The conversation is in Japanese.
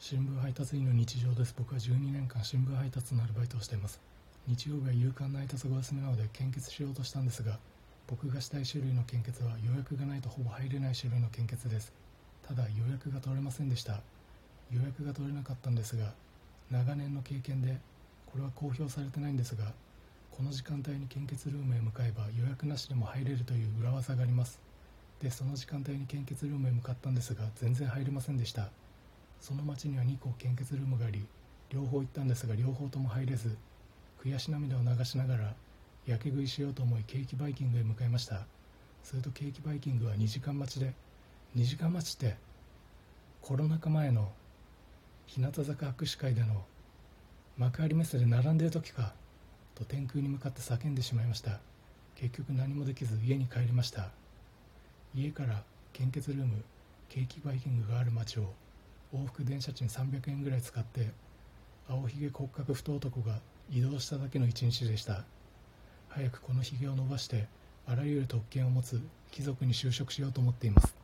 新聞配達員の日常です。僕は12年間新聞配達のアルバイトをしています。日曜日は勇敢な配達がお休みなので献血しようとしたんですが僕がしたい種類の献血は予約がないとほぼ入れない種類の献血です。ただ予約が取れませんでした。予約が取れなかったんですが長年の経験でこれは公表されてないんですがこの時間帯に献血ルームへ向かえば予約なしでも入れるという裏技があります。でその時間帯に献血ルームへ向かったんですが全然入れませんでした。その町には2個献血ルームがあり両方行ったんですが両方とも入れず悔し涙を流しながらやけ食いしようと思いケーキバイキングへ向かいました。するとケーキバイキングは2時間待ちで2時間待ちってコロナ禍前の日向坂握手会での幕張メッセで並んでる時かと天空に向かって叫んでしまいました。結局何もできず家に帰りました。家から献血ルームケーキバイキングがある街を往復電車賃300円ぐらい使って青ひげ骨格太男が移動しただけの一日でした。早くこのひげを伸ばしてあらゆる特権を持つ貴族に就職しようと思っています。